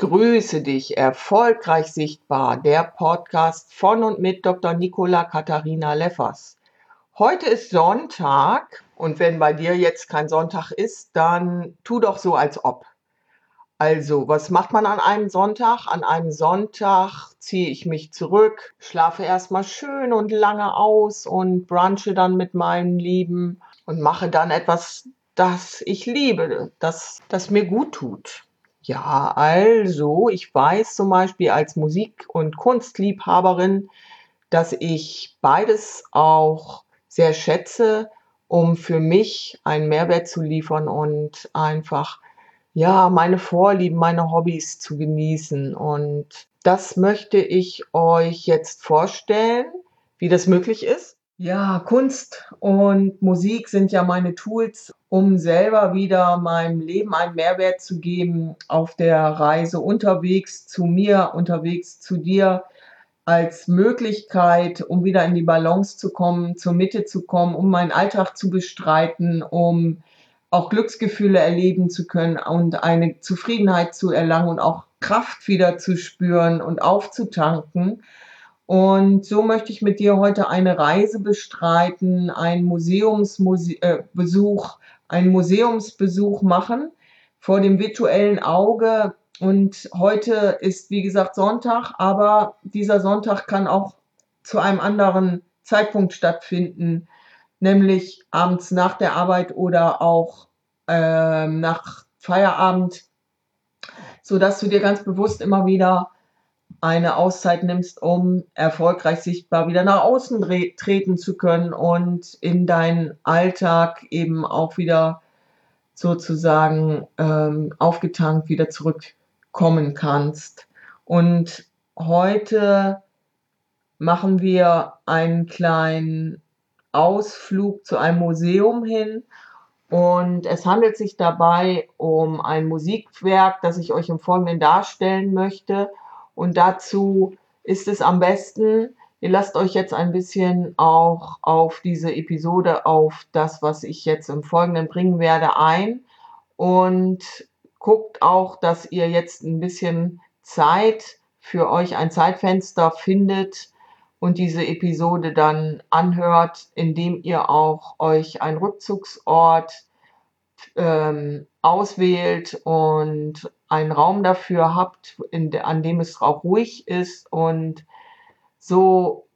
Grüße dich, erfolgreich sichtbar, der Podcast von und mit Dr. Nicola Katharina Leffers. Heute ist Sonntag und wenn bei dir jetzt kein Sonntag ist, dann tu doch so, als ob. Also, was macht man an einem Sonntag? An einem Sonntag ziehe ich mich zurück, schlafe erstmal schön und lange aus und brunche dann mit meinem Lieben und mache dann etwas, das ich liebe, das, das mir gut tut. Ja, also ich weiß zum Beispiel als Musik- und Kunstliebhaberin, dass ich beides auch sehr schätze, um für mich einen Mehrwert zu liefern und einfach, ja, meine Vorlieben, meine Hobbys zu genießen. Und das möchte ich euch jetzt vorstellen, wie das möglich ist. Ja, Kunst und Musik sind ja meine Tools, um selber wieder meinem Leben einen Mehrwert zu geben auf der Reise unterwegs zu mir, unterwegs zu dir, als Möglichkeit, um wieder in die Balance zu kommen, zur Mitte zu kommen, um meinen Alltag zu bestreiten, um auch Glücksgefühle erleben zu können und eine Zufriedenheit zu erlangen und auch Kraft wieder zu spüren und aufzutanken. Und so möchte ich mit dir heute eine Reise bestreiten, einen Museumsbesuch, äh, einen Museumsbesuch machen vor dem virtuellen Auge. Und heute ist, wie gesagt, Sonntag, aber dieser Sonntag kann auch zu einem anderen Zeitpunkt stattfinden, nämlich abends nach der Arbeit oder auch äh, nach Feierabend, so dass du dir ganz bewusst immer wieder eine Auszeit nimmst, um erfolgreich sichtbar wieder nach außen treten zu können und in deinen Alltag eben auch wieder sozusagen ähm, aufgetankt wieder zurückkommen kannst. Und heute machen wir einen kleinen Ausflug zu einem Museum hin. Und es handelt sich dabei um ein Musikwerk, das ich euch im Folgenden darstellen möchte. Und dazu ist es am besten, ihr lasst euch jetzt ein bisschen auch auf diese Episode, auf das, was ich jetzt im Folgenden bringen werde, ein. Und guckt auch, dass ihr jetzt ein bisschen Zeit für euch ein Zeitfenster findet und diese Episode dann anhört, indem ihr auch euch einen Rückzugsort ähm, auswählt und einen Raum dafür habt, de, an dem es auch ruhig ist und so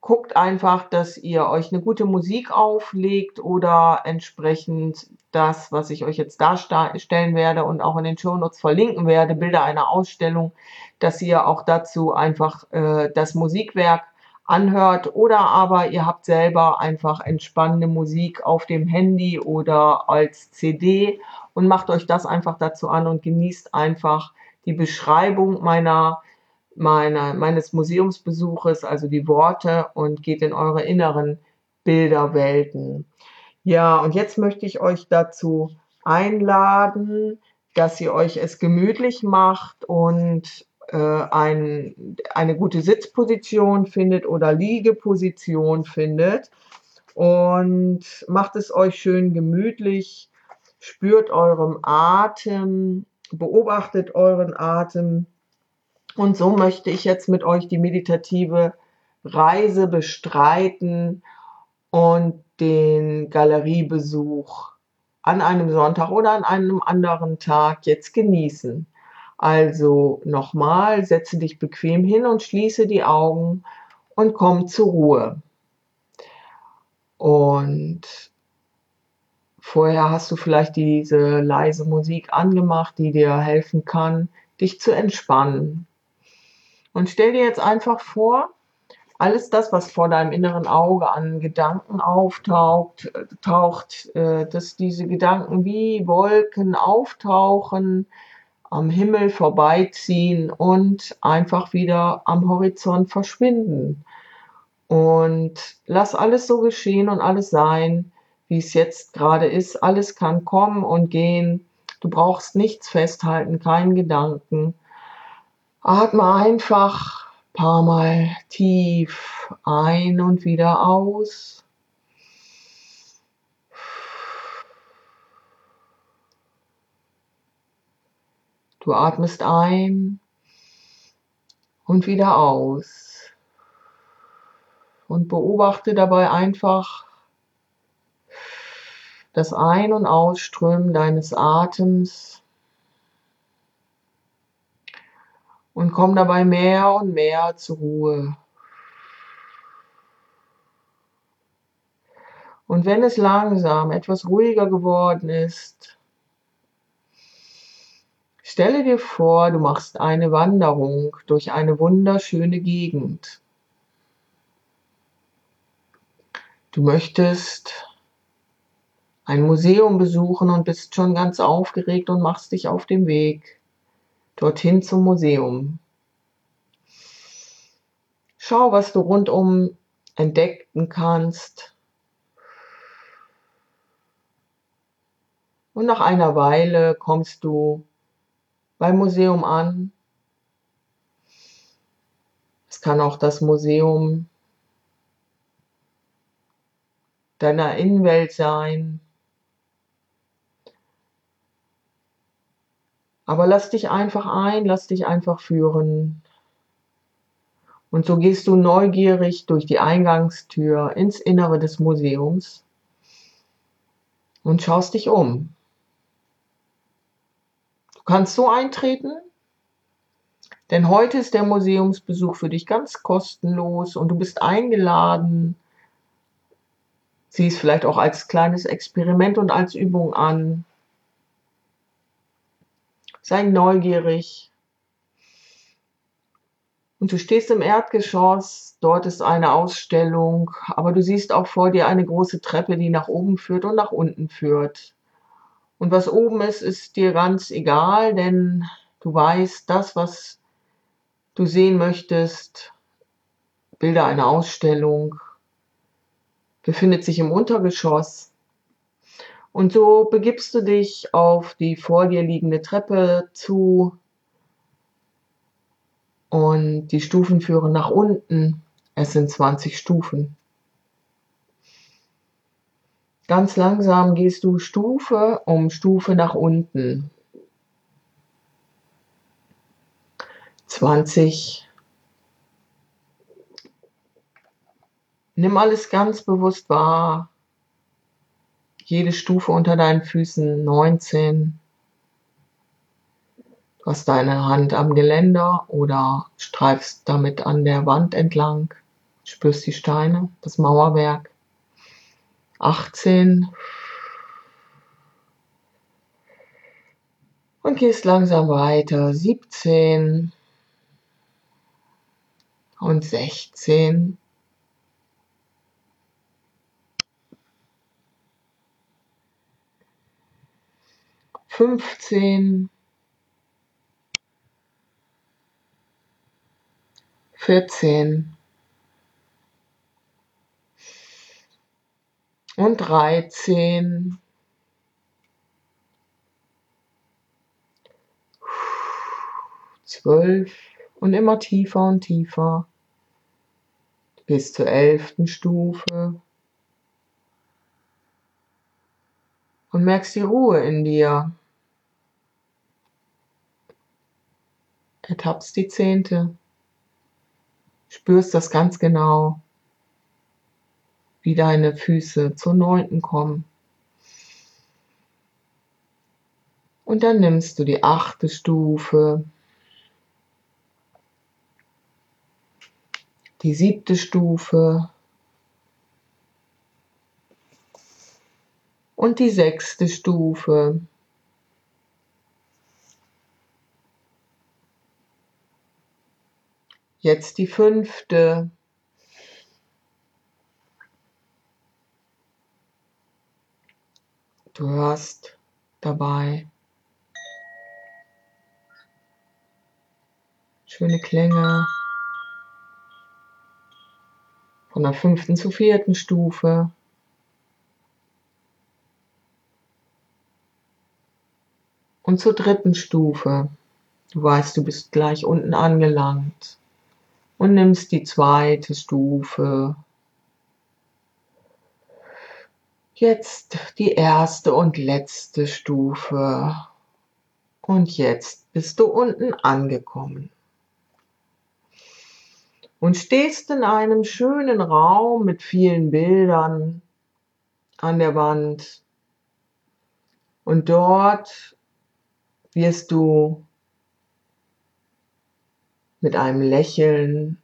guckt einfach, dass ihr euch eine gute Musik auflegt oder entsprechend das, was ich euch jetzt darstellen werde und auch in den Shownotes verlinken werde, Bilder einer Ausstellung, dass ihr auch dazu einfach äh, das Musikwerk anhört oder aber ihr habt selber einfach entspannende Musik auf dem Handy oder als CD und macht euch das einfach dazu an und genießt einfach die Beschreibung meiner, meiner, meines Museumsbesuches, also die Worte und geht in eure inneren Bilderwelten. Ja, und jetzt möchte ich euch dazu einladen, dass ihr euch es gemütlich macht und äh, ein, eine gute Sitzposition findet oder Liegeposition findet und macht es euch schön gemütlich, spürt eurem Atem, beobachtet euren Atem und so möchte ich jetzt mit euch die meditative Reise bestreiten und den Galeriebesuch an einem Sonntag oder an einem anderen Tag jetzt genießen. Also nochmal, setze dich bequem hin und schließe die Augen und komm zur Ruhe. Und vorher hast du vielleicht diese leise Musik angemacht, die dir helfen kann, dich zu entspannen. Und stell dir jetzt einfach vor, alles das, was vor deinem inneren Auge an Gedanken auftaucht, taucht, äh, dass diese Gedanken wie Wolken auftauchen, am Himmel vorbeiziehen und einfach wieder am Horizont verschwinden. Und lass alles so geschehen und alles sein, wie es jetzt gerade ist. Alles kann kommen und gehen. Du brauchst nichts festhalten, keinen Gedanken. Atme einfach ein paar Mal tief ein und wieder aus. Du atmest ein und wieder aus. Und beobachte dabei einfach das Ein- und Ausströmen deines Atems. Und komm dabei mehr und mehr zur Ruhe. Und wenn es langsam etwas ruhiger geworden ist, Stelle dir vor, du machst eine Wanderung durch eine wunderschöne Gegend. Du möchtest ein Museum besuchen und bist schon ganz aufgeregt und machst dich auf den Weg dorthin zum Museum. Schau, was du rundum entdecken kannst. Und nach einer Weile kommst du beim Museum an. Es kann auch das Museum deiner Innenwelt sein. Aber lass dich einfach ein, lass dich einfach führen. Und so gehst du neugierig durch die Eingangstür ins Innere des Museums und schaust dich um kannst so eintreten, denn heute ist der Museumsbesuch für dich ganz kostenlos und du bist eingeladen. Sieh es vielleicht auch als kleines Experiment und als Übung an. Sei neugierig. Und du stehst im Erdgeschoss, dort ist eine Ausstellung, aber du siehst auch vor dir eine große Treppe, die nach oben führt und nach unten führt. Und was oben ist, ist dir ganz egal, denn du weißt, das, was du sehen möchtest, Bilder einer Ausstellung, befindet sich im Untergeschoss. Und so begibst du dich auf die vor dir liegende Treppe zu und die Stufen führen nach unten. Es sind 20 Stufen. Ganz langsam gehst du Stufe um Stufe nach unten. 20. Nimm alles ganz bewusst wahr. Jede Stufe unter deinen Füßen 19. Du hast deine Hand am Geländer oder streifst damit an der Wand entlang. Spürst die Steine, das Mauerwerk. 18 und gehst langsam weiter. 17 und 16. Fünfzehn, vierzehn, und dreizehn. Zwölf und immer tiefer und tiefer bis zur elften Stufe. Und merkst die Ruhe in dir. Ertappst die zehnte. Spürst das ganz genau wie deine Füße zur neunten kommen. Und dann nimmst du die achte Stufe, die siebte Stufe und die sechste Stufe. Jetzt die fünfte. Du hörst dabei schöne Klänge. Von der fünften zur vierten Stufe. Und zur dritten Stufe. Du weißt, du bist gleich unten angelangt. Und nimmst die zweite Stufe. Jetzt die erste und letzte Stufe. Und jetzt bist du unten angekommen und stehst in einem schönen Raum mit vielen Bildern an der Wand. Und dort wirst du mit einem Lächeln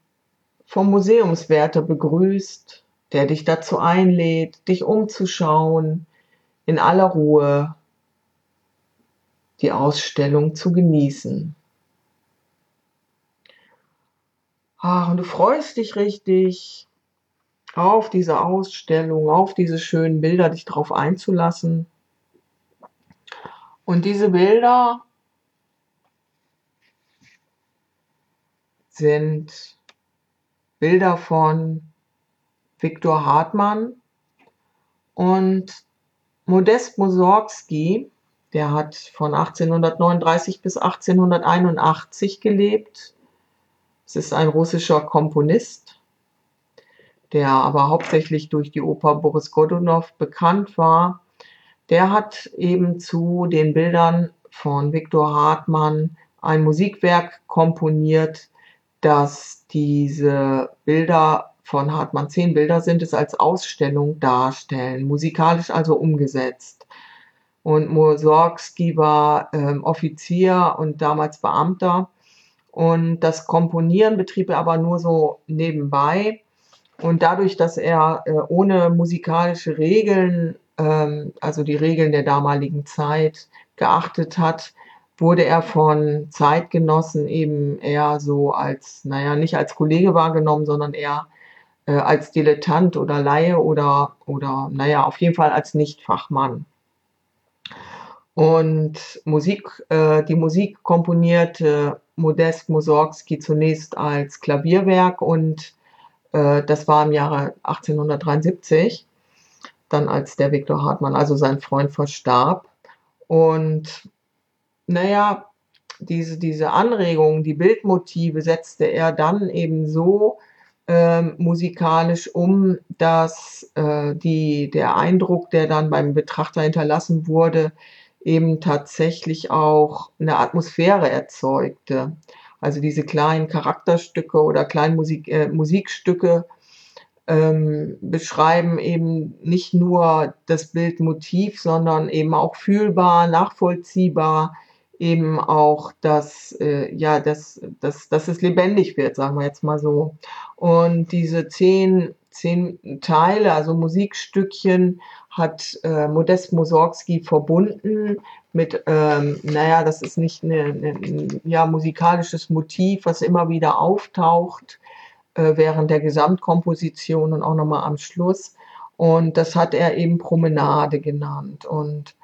vom Museumswärter begrüßt, der dich dazu einlädt, dich umzuschauen, in aller Ruhe die Ausstellung zu genießen. Ach, und du freust dich richtig auf diese Ausstellung, auf diese schönen Bilder, dich darauf einzulassen. Und diese Bilder sind Bilder von Viktor Hartmann und Modest Mussorgsky, der hat von 1839 bis 1881 gelebt es ist ein russischer Komponist, der aber hauptsächlich durch die Oper Boris Godunov bekannt war. Der hat eben zu den Bildern von Viktor Hartmann ein Musikwerk komponiert, das diese Bilder von Hartmann, zehn Bilder sind es, als Ausstellung darstellen, musikalisch also umgesetzt. Und Mussorgsky war ähm, Offizier und damals Beamter und das Komponieren betrieb er aber nur so nebenbei. Und dadurch, dass er äh, ohne musikalische Regeln, ähm, also die Regeln der damaligen Zeit, geachtet hat, wurde er von Zeitgenossen eben eher so als, naja, nicht als Kollege wahrgenommen, sondern eher äh, als Dilettant oder Laie oder, oder, naja, auf jeden Fall als Nichtfachmann. Und Musik, äh, die Musik komponierte Modest Mussorgsky zunächst als Klavierwerk und äh, das war im Jahre 1873, dann als der Viktor Hartmann, also sein Freund, verstarb. Und naja, diese, diese Anregungen, die Bildmotive setzte er dann eben so äh, musikalisch um, dass äh, die, der Eindruck, der dann beim Betrachter hinterlassen wurde, eben tatsächlich auch eine Atmosphäre erzeugte. Also diese kleinen Charakterstücke oder kleinen Musik, äh, Musikstücke ähm, beschreiben eben nicht nur das Bildmotiv, sondern eben auch fühlbar, nachvollziehbar, eben auch, dass, äh, ja, dass, dass, dass es lebendig wird, sagen wir jetzt mal so. Und diese zehn, zehn Teile, also Musikstückchen, hat äh, Modest Mussorgsky verbunden mit, ähm, naja, das ist nicht ein ja, musikalisches Motiv, was immer wieder auftaucht äh, während der Gesamtkomposition und auch nochmal am Schluss. Und das hat er eben Promenade genannt. Und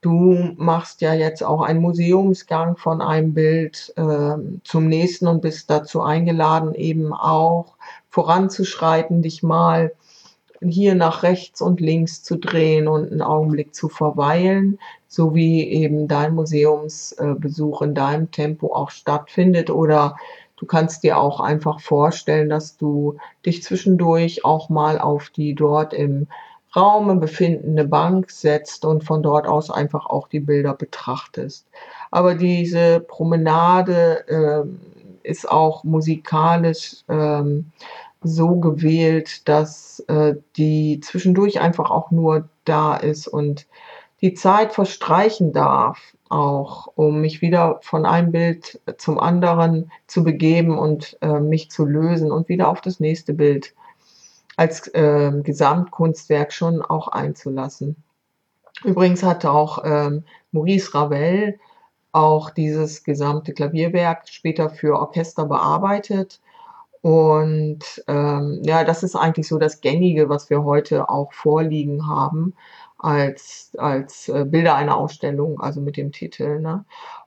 du machst ja jetzt auch einen Museumsgang von einem Bild äh, zum nächsten und bist dazu eingeladen, eben auch voranzuschreiten, dich mal hier nach rechts und links zu drehen und einen Augenblick zu verweilen, so wie eben dein Museumsbesuch in deinem Tempo auch stattfindet. Oder du kannst dir auch einfach vorstellen, dass du dich zwischendurch auch mal auf die dort im Raum befindende Bank setzt und von dort aus einfach auch die Bilder betrachtest. Aber diese Promenade äh, ist auch musikalisch ähm, so gewählt, dass äh, die zwischendurch einfach auch nur da ist und die Zeit verstreichen darf, auch um mich wieder von einem Bild zum anderen zu begeben und äh, mich zu lösen und wieder auf das nächste Bild als äh, Gesamtkunstwerk schon auch einzulassen. Übrigens hatte auch ähm, Maurice Ravel auch dieses gesamte Klavierwerk später für Orchester bearbeitet und ähm, ja, das ist eigentlich so das Gängige, was wir heute auch vorliegen haben. als, als äh, Bilder einer Ausstellung, also mit dem Titel. Ne?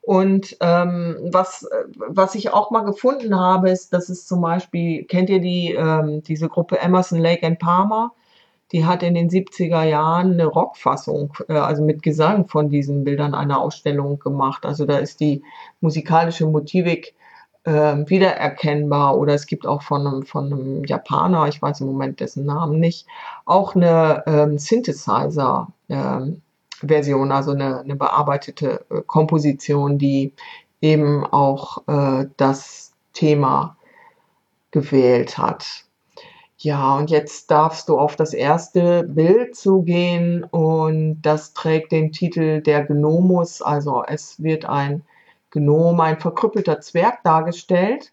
Und ähm, was, was ich auch mal gefunden habe, ist, dass es zum Beispiel, kennt ihr die, ähm, diese Gruppe Emerson, Lake and Palmer? Die hat in den 70er Jahren eine Rockfassung, äh, also mit Gesang von diesen Bildern einer Ausstellung gemacht. Also da ist die musikalische Motivik äh, wiedererkennbar oder es gibt auch von einem, von einem Japaner, ich weiß im Moment dessen Namen nicht, auch eine ähm, Synthesizer-Version, ähm, also eine, eine bearbeitete äh, Komposition, die eben auch äh, das Thema gewählt hat. Ja, und jetzt darfst du auf das erste Bild zugehen und das trägt den Titel Der Gnomus, also es wird ein Gnom, ein verkrüppelter Zwerg dargestellt.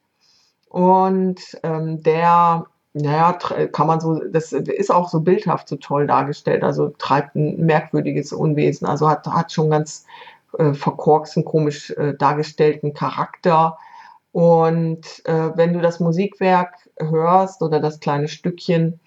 Und ähm, der, naja, kann man so, das ist auch so bildhaft so toll dargestellt, also treibt ein merkwürdiges Unwesen, also hat, hat schon ganz äh, verkorksten, komisch äh, dargestellten Charakter. Und äh, wenn du das Musikwerk hörst oder das kleine Stückchen,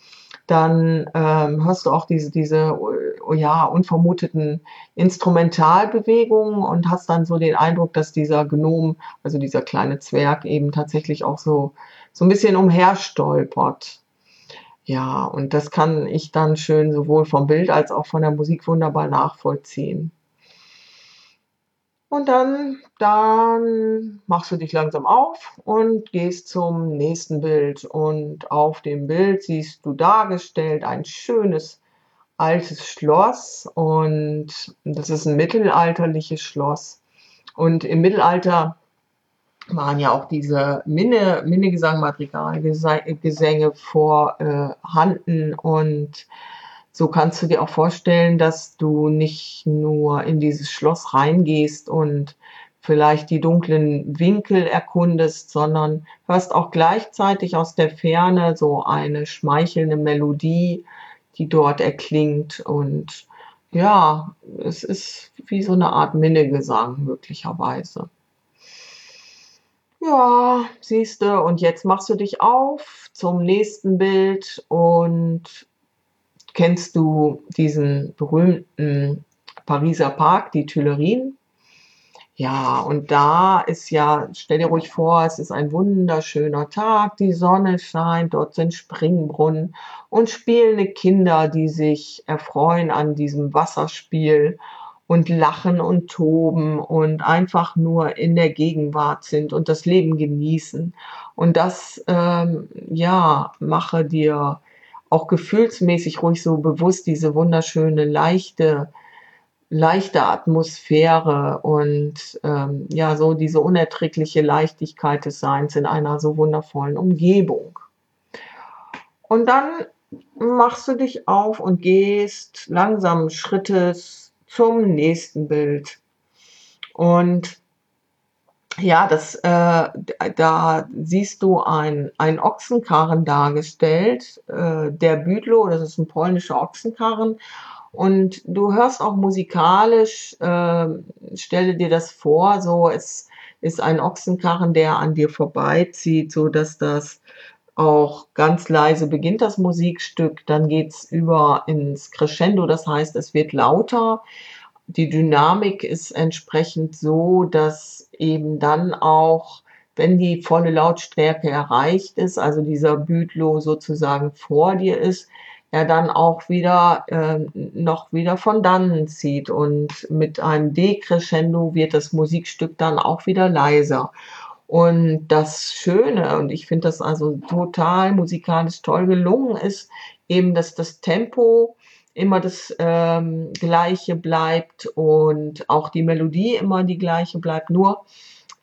dann ähm, hörst du auch diese, diese oh ja, unvermuteten Instrumentalbewegungen und hast dann so den Eindruck, dass dieser Gnom, also dieser kleine Zwerg eben tatsächlich auch so, so ein bisschen umherstolpert. Ja, und das kann ich dann schön sowohl vom Bild als auch von der Musik wunderbar nachvollziehen. Und dann, dann machst du dich langsam auf und gehst zum nächsten Bild. Und auf dem Bild siehst du dargestellt ein schönes altes Schloss. Und das ist ein mittelalterliches Schloss. Und im Mittelalter waren ja auch diese Minne, Minnegesang, Madrigalgesänge vorhanden. Äh, und so kannst du dir auch vorstellen, dass du nicht nur in dieses Schloss reingehst und vielleicht die dunklen Winkel erkundest, sondern hörst auch gleichzeitig aus der Ferne so eine schmeichelnde Melodie, die dort erklingt und ja, es ist wie so eine Art Minnegesang möglicherweise. Ja, siehst du, und jetzt machst du dich auf zum nächsten Bild und kennst du diesen berühmten Pariser Park, die Tuilerien? Ja, und da ist ja, stell dir ruhig vor, es ist ein wunderschöner Tag, die Sonne scheint, dort sind Springbrunnen und spielende Kinder, die sich erfreuen an diesem Wasserspiel und lachen und toben und einfach nur in der Gegenwart sind und das Leben genießen. Und das, ähm, ja, mache dir auch gefühlsmäßig ruhig so bewusst diese wunderschöne, leichte, leichte Atmosphäre und ähm, ja, so diese unerträgliche Leichtigkeit des Seins in einer so wundervollen Umgebung. Und dann machst du dich auf und gehst langsamen Schrittes zum nächsten Bild. Und ja, das, äh, da siehst du ein, Ochsenkarren dargestellt, äh, der Büdlo, das ist ein polnischer Ochsenkarren. Und du hörst auch musikalisch, äh, stelle dir das vor, so es ist ein Ochsenkarren, der an dir vorbeizieht, so dass das auch ganz leise beginnt das Musikstück, dann geht's über ins Crescendo, das heißt, es wird lauter die Dynamik ist entsprechend so, dass eben dann auch, wenn die volle Lautstärke erreicht ist, also dieser Bütlo sozusagen vor dir ist, er dann auch wieder äh, noch wieder von dannen zieht und mit einem Decrescendo wird das Musikstück dann auch wieder leiser. Und das Schöne, und ich finde das also total musikalisch toll gelungen, ist eben, dass das Tempo immer das ähm, gleiche bleibt und auch die Melodie immer die gleiche bleibt, nur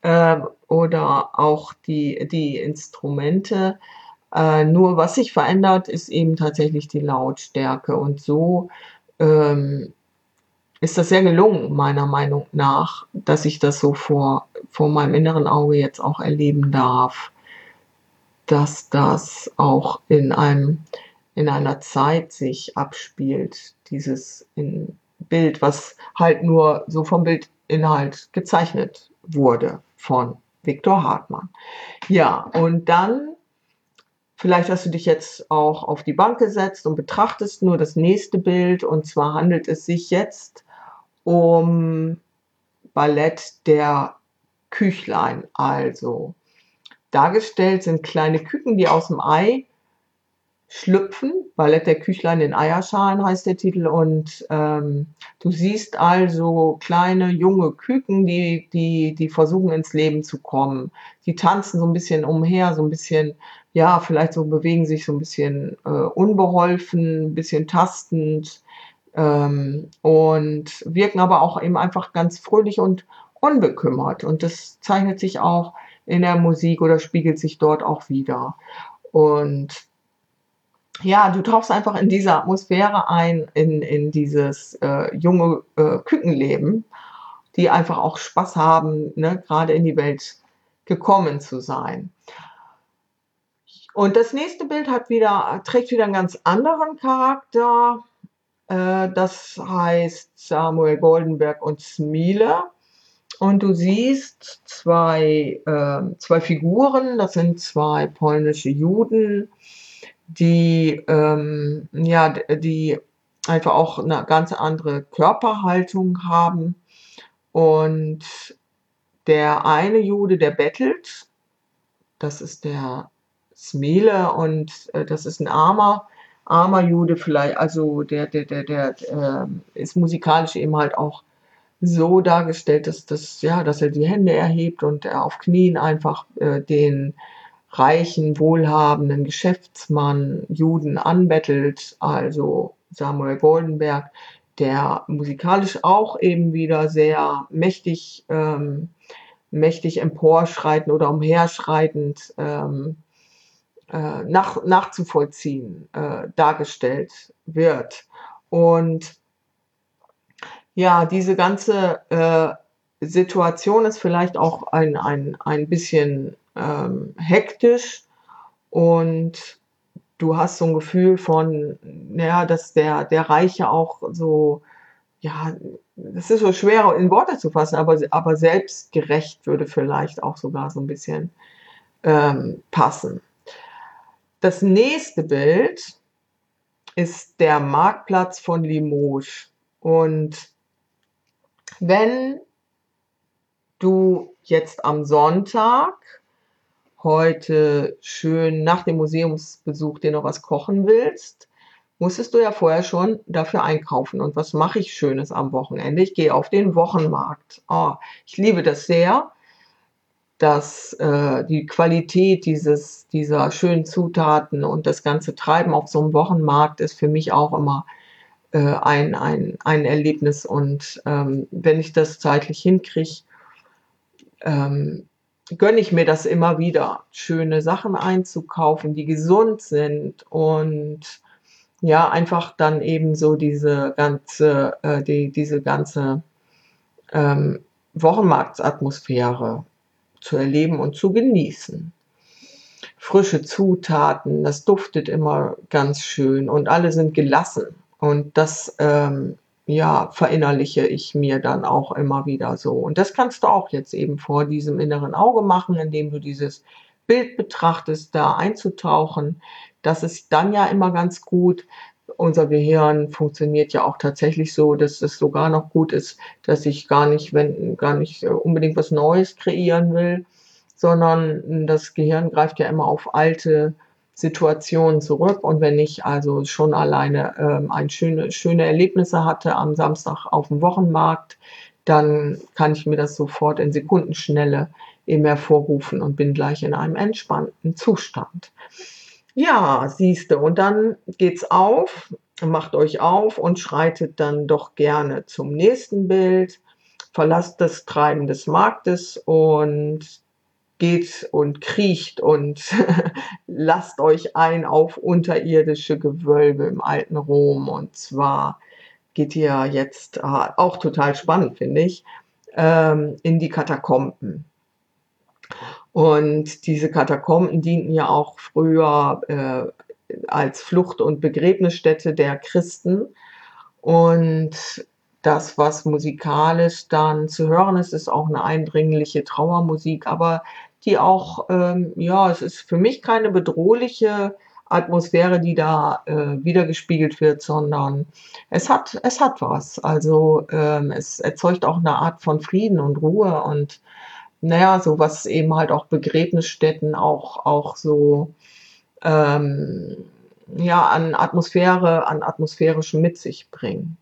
äh, oder auch die, die Instrumente. Äh, nur was sich verändert, ist eben tatsächlich die Lautstärke und so ähm, ist das sehr gelungen, meiner Meinung nach, dass ich das so vor, vor meinem inneren Auge jetzt auch erleben darf, dass das auch in einem in einer Zeit sich abspielt, dieses Bild, was halt nur so vom Bildinhalt gezeichnet wurde von Viktor Hartmann. Ja, und dann Vielleicht hast du dich jetzt auch auf die Bank gesetzt und betrachtest nur das nächste Bild. Und zwar handelt es sich jetzt um Ballett der Küchlein. Also dargestellt sind kleine Küken, die aus dem Ei schlüpfen. Ballett der Küchlein in Eierschalen heißt der Titel. Und ähm, du siehst also kleine junge Küken, die, die, die versuchen ins Leben zu kommen. Die tanzen so ein bisschen umher, so ein bisschen, ja, vielleicht so bewegen sich so ein bisschen äh, unbeholfen, ein bisschen tastend ähm, und wirken aber auch eben einfach ganz fröhlich und unbekümmert. Und das zeichnet sich auch in der Musik oder spiegelt sich dort auch wieder. Und ja, du tauchst einfach in diese Atmosphäre ein, in, in dieses äh, junge äh, Kükenleben, die einfach auch Spaß haben, ne, gerade in die Welt gekommen zu sein. Und das nächste Bild hat wieder, trägt wieder einen ganz anderen Charakter. Äh, das heißt Samuel Goldenberg und Smile. Und du siehst zwei, äh, zwei Figuren, das sind zwei polnische Juden, die, ähm, ja, die einfach auch eine ganz andere Körperhaltung haben. Und der eine Jude, der bettelt, das ist der Smele und äh, das ist ein armer, armer Jude vielleicht, also der, der, der, der äh, ist musikalisch eben halt auch so dargestellt, dass, das, ja, dass er die Hände erhebt und er auf Knien einfach äh, den reichen, wohlhabenden Geschäftsmann Juden anbettelt, also Samuel Goldenberg, der musikalisch auch eben wieder sehr mächtig, ähm, mächtig emporschreitend oder umherschreitend ähm, äh, nach, nachzuvollziehen äh, dargestellt wird. Und ja, diese ganze äh, Situation ist vielleicht auch ein, ein, ein bisschen ähm, hektisch und du hast so ein Gefühl von, naja, dass der, der Reiche auch so, ja, das ist so schwer in Worte zu fassen, aber, aber selbstgerecht würde vielleicht auch sogar so ein bisschen ähm, passen. Das nächste Bild ist der Marktplatz von Limoges. Und wenn du jetzt am Sonntag heute schön nach dem Museumsbesuch dir noch was kochen willst, musstest du ja vorher schon dafür einkaufen. Und was mache ich Schönes am Wochenende? Ich gehe auf den Wochenmarkt. Oh, ich liebe das sehr, dass äh, die Qualität dieses, dieser schönen Zutaten und das ganze Treiben auf so einem Wochenmarkt ist für mich auch immer äh, ein, ein, ein Erlebnis. Und ähm, wenn ich das zeitlich hinkriege, ähm, gönne ich mir das immer wieder, schöne Sachen einzukaufen, die gesund sind und ja, einfach dann eben so diese ganze, äh, die, diese ganze ähm, Wochenmarktsatmosphäre zu erleben und zu genießen. Frische Zutaten, das duftet immer ganz schön und alle sind gelassen. Und das ähm, ja, verinnerliche ich mir dann auch immer wieder so. Und das kannst du auch jetzt eben vor diesem inneren Auge machen, indem du dieses Bild betrachtest, da einzutauchen. Das ist dann ja immer ganz gut. Unser Gehirn funktioniert ja auch tatsächlich so, dass es sogar noch gut ist, dass ich gar nicht, wenn, gar nicht äh, unbedingt was Neues kreieren will, sondern das Gehirn greift ja immer auf alte Situationen zurück. Und wenn ich also schon alleine ähm, ein schöne, schöne Erlebnisse hatte am Samstag auf dem Wochenmarkt, dann kann ich mir das sofort in Sekundenschnelle eben hervorrufen und bin gleich in einem entspannten Zustand. Ja, siehste, und dann geht's auf, macht euch auf und schreitet dann doch gerne zum nächsten Bild, verlasst das Treiben des Marktes und geht und kriecht und lasst euch ein auf unterirdische Gewölbe im alten Rom. Und zwar geht ihr jetzt, äh, auch total spannend, finde ich, ähm, in die Katakomben. Und diese Katakomben dienten ja auch früher äh, als Flucht- und Begräbnisstätte der Christen. Und das, was musikalisch dann zu hören ist, ist auch eine eindringliche Trauermusik, aber die auch, ähm, ja, es ist für mich keine bedrohliche Atmosphäre, die da äh, wiedergespiegelt wird, sondern es hat, es hat was. Also ähm, es erzeugt auch eine Art von Frieden und Ruhe und naja, so was eben halt auch Begräbnisstätten auch, auch so ähm, ja, an Atmosphäre, an atmosphärischem mit sich bringen.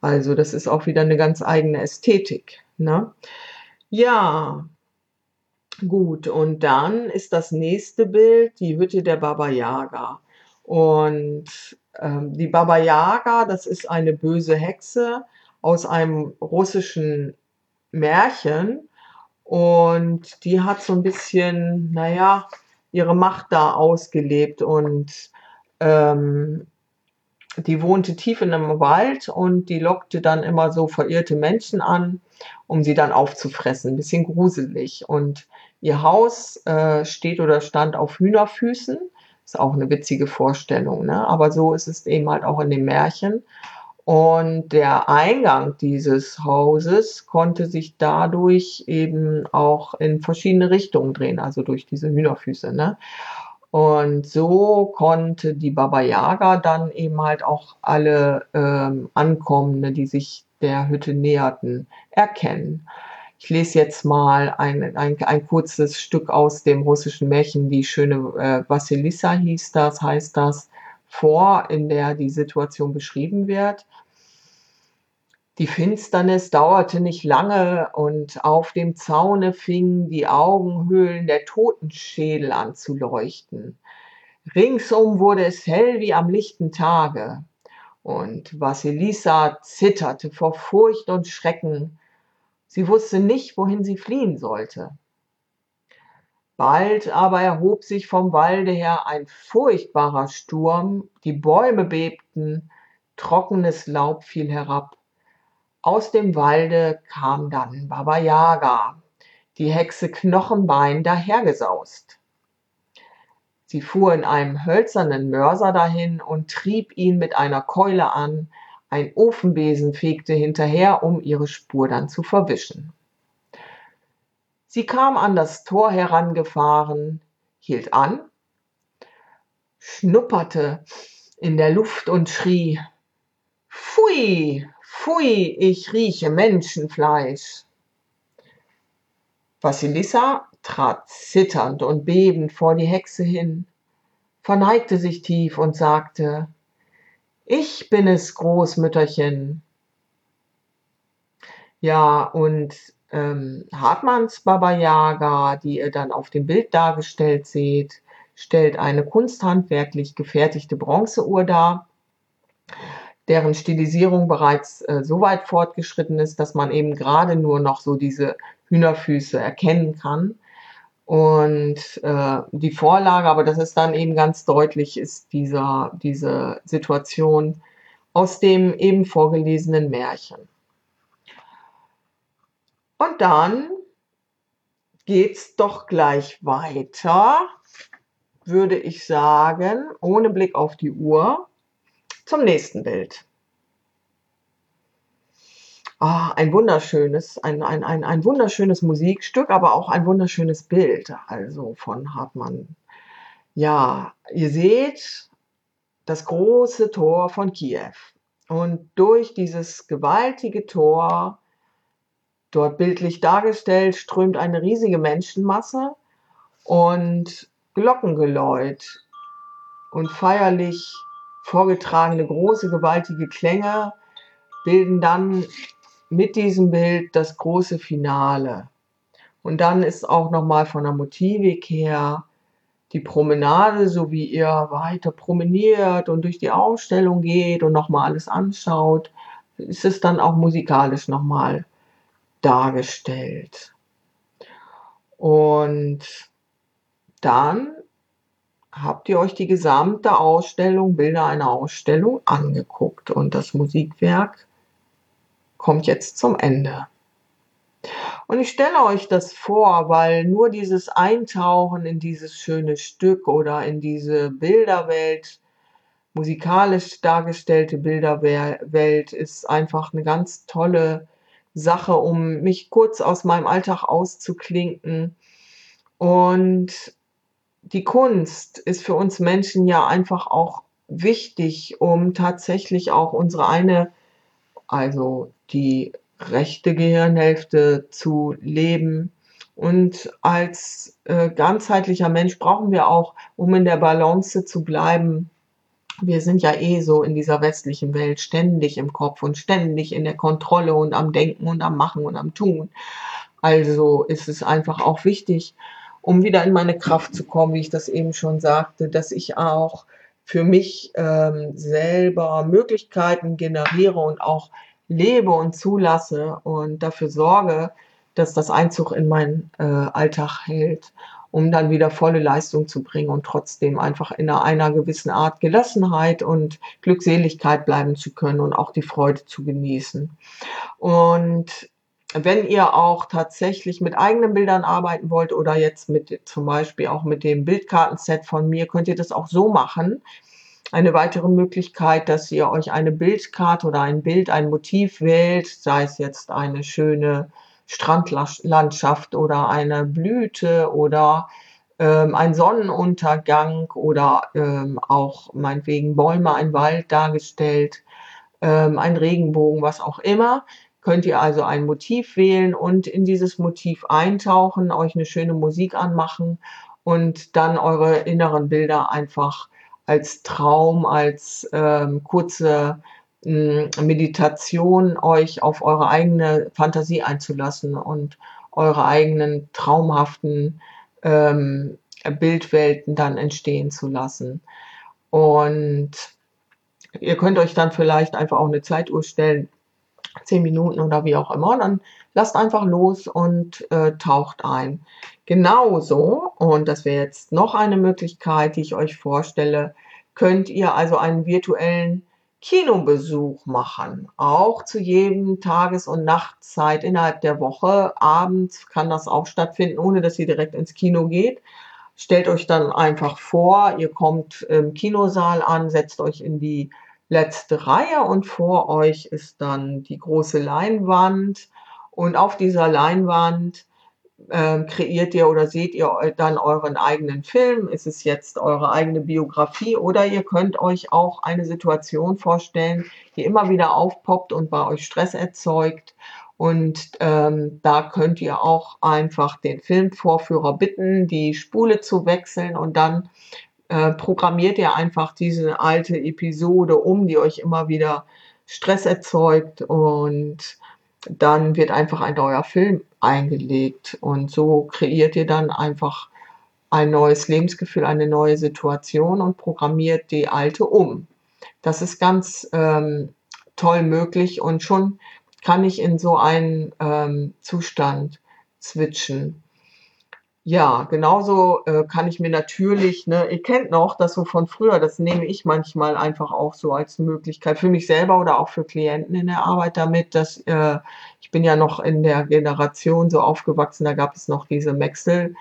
Also das ist auch wieder eine ganz eigene Ästhetik. Ne? Ja, Gut, und dann ist das nächste Bild die Hütte der Baba Yaga. Und ähm, die Baba Yaga, das ist eine böse Hexe aus einem russischen Märchen. Und die hat so ein bisschen, naja, ihre Macht da ausgelebt und ähm, die wohnte tief in einem Wald und die lockte dann immer so verirrte Menschen an, um sie dann aufzufressen. Ein bisschen gruselig. Und ihr Haus äh, steht oder stand auf Hühnerfüßen. Ist auch eine witzige Vorstellung, ne? Aber so ist es eben halt auch in dem Märchen. Und der Eingang dieses Hauses konnte sich dadurch eben auch in verschiedene Richtungen drehen, also durch diese Hühnerfüße. Ne? Und so konnte die Baba Yaga dann eben halt auch alle ähm, Ankommende, die sich der Hütte näherten, erkennen. Ich lese jetzt mal ein, ein, ein kurzes Stück aus dem russischen Märchen, die schöne äh, Vasilissa hieß das, heißt das, vor, in der die Situation beschrieben wird. Die Finsternis dauerte nicht lange und auf dem Zaune fingen die Augenhöhlen der Totenschädel an zu leuchten. Ringsum wurde es hell wie am lichten Tage. Und Vasilisa zitterte vor Furcht und Schrecken. Sie wusste nicht, wohin sie fliehen sollte. Bald aber erhob sich vom Walde her ein furchtbarer Sturm, die Bäume bebten, trockenes Laub fiel herab. Aus dem Walde kam dann Baba Yaga, die Hexe Knochenbein dahergesaust. Sie fuhr in einem hölzernen Mörser dahin und trieb ihn mit einer Keule an, ein Ofenbesen fegte hinterher, um ihre Spur dann zu verwischen. Sie kam an das Tor herangefahren, hielt an, schnupperte in der Luft und schrie Pfui, Pfui, ich rieche Menschenfleisch. Vasilissa trat zitternd und bebend vor die Hexe hin, verneigte sich tief und sagte, ich bin es, Großmütterchen. Ja, und ähm, Hartmanns Baba Yaga, die ihr dann auf dem Bild dargestellt seht, stellt eine kunsthandwerklich gefertigte Bronzeuhr dar deren Stilisierung bereits äh, so weit fortgeschritten ist, dass man eben gerade nur noch so diese Hühnerfüße erkennen kann. Und äh, die Vorlage, aber das ist dann eben ganz deutlich, ist dieser, diese Situation aus dem eben vorgelesenen Märchen. Und dann geht's doch gleich weiter, würde ich sagen, ohne Blick auf die Uhr zum nächsten Bild. Ah, ein wunderschönes, ein, ein, ein, ein wunderschönes Musikstück, aber auch ein wunderschönes Bild, also von Hartmann. Ja, ihr seht das große Tor von Kiew. Und durch dieses gewaltige Tor, dort bildlich dargestellt, strömt eine riesige Menschenmasse und Glockengeläut und feierlich vorgetragene große, gewaltige Klänge bilden dann mit diesem Bild das große Finale. Und dann ist auch nochmal von der Motivik her die Promenade, so wie ihr weiter promeniert und durch die Ausstellung geht und nochmal alles anschaut, ist es dann auch musikalisch nochmal dargestellt. Und dann habt ihr euch die gesamte Ausstellung, Bilder einer Ausstellung angeguckt und das Musikwerk kommt jetzt zum Ende. Und ich stelle euch das vor, weil nur dieses Eintauchen in dieses schöne Stück oder in diese Bilderwelt, musikalisch dargestellte Bilderwelt, ist einfach eine ganz tolle Sache, um mich kurz aus meinem Alltag auszuklinken Und die Kunst ist für uns Menschen ja einfach auch wichtig, um tatsächlich auch unsere eine, also die rechte Gehirnhälfte zu leben. Und als äh, ganzheitlicher Mensch brauchen wir auch, um in der Balance zu bleiben, wir sind ja eh so in dieser westlichen Welt ständig im Kopf und ständig in der Kontrolle und am Denken und am Machen und am Tun. Also ist es einfach auch wichtig, um wieder in meine Kraft zu kommen, wie ich das eben schon sagte, dass ich auch für mich ähm, selber Möglichkeiten generiere und auch lebe und zulasse und dafür sorge, dass das Einzug in meinen äh, Alltag hält, um dann wieder volle Leistung zu bringen und trotzdem einfach in einer, einer gewissen Art Gelassenheit und Glückseligkeit bleiben zu können und auch die Freude zu genießen. Und wenn ihr auch tatsächlich mit eigenen Bildern arbeiten wollt oder jetzt mit zum Beispiel auch mit dem Bildkartenset von mir, könnt ihr das auch so machen. Eine weitere Möglichkeit, dass ihr euch eine Bildkarte oder ein Bild, ein Motiv wählt, sei es jetzt eine schöne Strandlandschaft oder eine Blüte oder ähm, ein Sonnenuntergang oder ähm, auch meinetwegen Bäume, ein Wald dargestellt, ähm, ein Regenbogen, was auch immer könnt ihr also ein Motiv wählen und in dieses Motiv eintauchen, euch eine schöne Musik anmachen und dann eure inneren Bilder einfach als Traum, als ähm, kurze äh, Meditation euch auf eure eigene Fantasie einzulassen und eure eigenen traumhaften ähm, Bildwelten dann entstehen zu lassen. Und ihr könnt euch dann vielleicht einfach auch eine Zeituhr stellen, zehn Minuten oder wie auch immer, dann lasst einfach los und äh, taucht ein. Genauso, und das wäre jetzt noch eine Möglichkeit, die ich euch vorstelle, könnt ihr also einen virtuellen Kinobesuch machen. Auch zu jedem Tages- und Nachtzeit innerhalb der Woche. Abends kann das auch stattfinden, ohne dass ihr direkt ins Kino geht. Stellt euch dann einfach vor, ihr kommt im Kinosaal an, setzt euch in die letzte Reihe und vor euch ist dann die große Leinwand und auf dieser Leinwand äh, kreiert ihr oder seht ihr dann euren eigenen Film. Ist es jetzt eure eigene Biografie oder ihr könnt euch auch eine Situation vorstellen, die immer wieder aufpoppt und bei euch Stress erzeugt. Und ähm, da könnt ihr auch einfach den Filmvorführer bitten, die Spule zu wechseln und dann äh, programmiert ihr einfach diese alte Episode um, die euch immer wieder Stress erzeugt und dann wird einfach ein neuer Film eingelegt und so kreiert ihr dann einfach ein neues Lebensgefühl, eine neue Situation und programmiert die alte um. Das ist ganz ähm, toll möglich und schon kann ich in so einen ähm, Zustand switchen. Ja, genauso äh, kann ich mir natürlich, ne, ihr kennt noch das so von früher, das nehme ich manchmal einfach auch so als Möglichkeit für mich selber oder auch für Klienten in der Arbeit damit, dass äh, ich bin ja noch in der Generation so aufgewachsen, da gab es noch diese Maxel.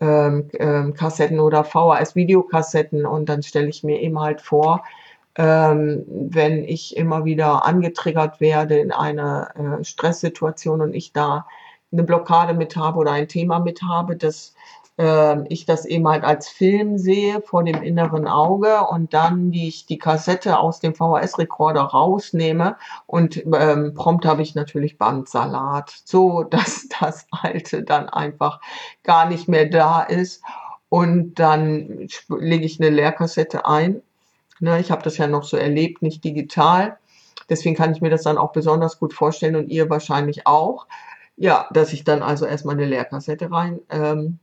Ähm, ähm, Kassetten oder VHS-Videokassetten und dann stelle ich mir eben halt vor, ähm, wenn ich immer wieder angetriggert werde in einer äh, Stresssituation und ich da eine Blockade mit habe oder ein Thema mit habe, dass äh, ich das eben halt als Film sehe vor dem inneren Auge und dann die ich die Kassette aus dem VHS-Rekorder rausnehme und ähm, prompt habe ich natürlich Bandsalat, so dass das alte dann einfach gar nicht mehr da ist und dann lege ich eine Leerkassette ein. Ne, ich habe das ja noch so erlebt, nicht digital. Deswegen kann ich mir das dann auch besonders gut vorstellen und ihr wahrscheinlich auch. Ja, dass ich dann also erstmal eine Leerkassette rein, ähm,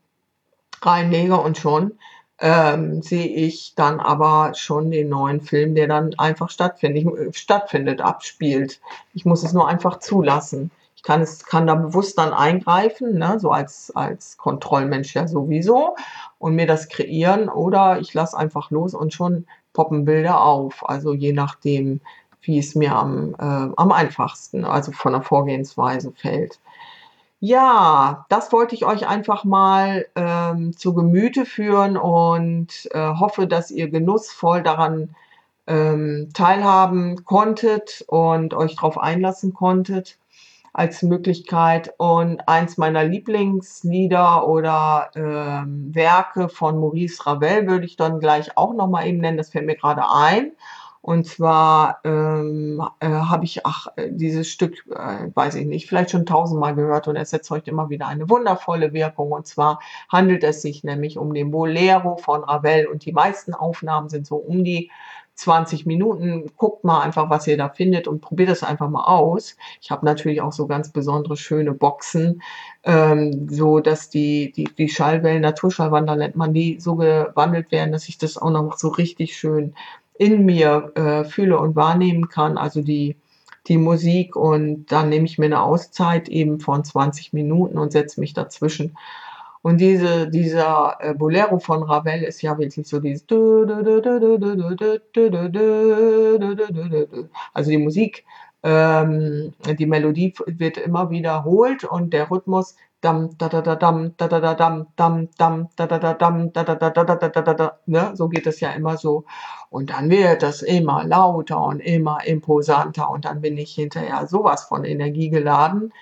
reinlege und schon ähm, sehe ich dann aber schon den neuen Film, der dann einfach stattfindet, ich, stattfindet, abspielt. Ich muss es nur einfach zulassen. Ich kann es, kann da bewusst dann eingreifen, ne, so als, als Kontrollmensch ja sowieso und mir das kreieren oder ich lasse einfach los und schon poppen Bilder auf. Also je nachdem, wie es mir am, äh, am einfachsten, also von der Vorgehensweise fällt. Ja, das wollte ich euch einfach mal ähm, zu Gemüte führen und äh, hoffe, dass ihr genussvoll daran ähm, teilhaben konntet und euch darauf einlassen konntet. als Möglichkeit. Und eins meiner Lieblingslieder oder ähm, Werke von Maurice Ravel würde ich dann gleich auch nochmal eben nennen. Das fällt mir gerade ein. Und zwar ähm, äh, habe ich, ach, äh, dieses Stück, äh, weiß ich nicht, vielleicht schon tausendmal gehört und es erzeugt immer wieder eine wundervolle Wirkung. Und zwar handelt es sich nämlich um den Bolero von Ravel und die meisten Aufnahmen sind so um die 20 Minuten. Guckt mal einfach, was ihr da findet und probiert es einfach mal aus. Ich habe natürlich auch so ganz besondere schöne Boxen, ähm, so dass die, die, die Schallwellen, Naturschallwandler nennt man die, so gewandelt werden, dass ich das auch noch so richtig schön in mir äh, fühle und wahrnehmen kann, also die, die Musik und dann nehme ich mir eine Auszeit eben von 20 Minuten und setze mich dazwischen. Und diese, dieser äh, Bolero von Ravel ist ja wirklich so dieses also die Musik, ähm, die Melodie wird immer wiederholt und der Rhythmus dam da da da dam da da da dam dam dam da da da dam da da da da da da da da ne so geht es ja immer so und dann wird das immer lauter und immer imposanter und dann bin ich hinterher sowas von Energie geladen,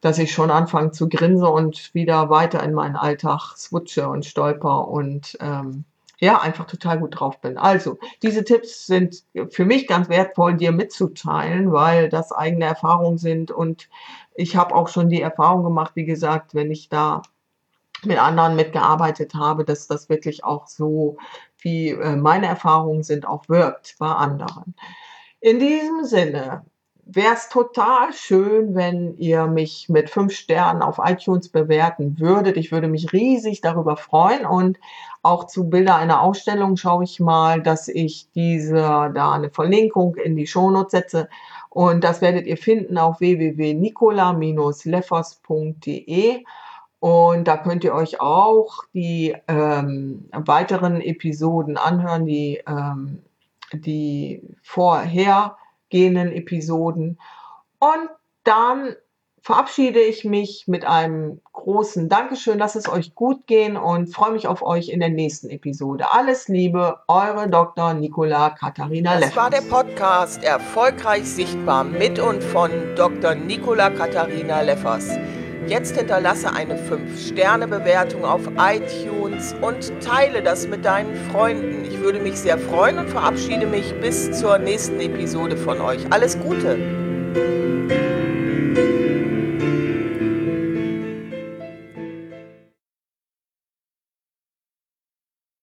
dass ich schon anfange zu grinsen und wieder weiter in meinen Alltag switche und stolper und ähm, ja, einfach total gut drauf bin. Also, diese Tipps sind für mich ganz wertvoll, dir mitzuteilen, weil das eigene Erfahrungen sind und ich habe auch schon die Erfahrung gemacht, wie gesagt, wenn ich da mit anderen mitgearbeitet habe, dass das wirklich auch so, wie äh, meine Erfahrungen sind, auch wirkt bei anderen. In diesem Sinne wäre es total schön, wenn ihr mich mit fünf Sternen auf iTunes bewerten würdet. Ich würde mich riesig darüber freuen und auch zu Bilder einer Ausstellung schaue ich mal, dass ich diese da eine Verlinkung in die Shownotes setze und das werdet ihr finden auf www.nicola-leffers.de. Und da könnt ihr euch auch die ähm, weiteren Episoden anhören, die, ähm, die vorhergehenden Episoden. Und dann verabschiede ich mich mit einem großen Dankeschön. Lasst es euch gut gehen und freue mich auf euch in der nächsten Episode. Alles Liebe, eure Dr. Nicola Katharina Leff. Das war der Podcast Erfolgreich Sichtbar mit und von Dr. Nicola Katharina Leffers. Jetzt hinterlasse eine 5-Sterne-Bewertung auf iTunes und teile das mit deinen Freunden. Ich würde mich sehr freuen und verabschiede mich bis zur nächsten Episode von euch. Alles Gute!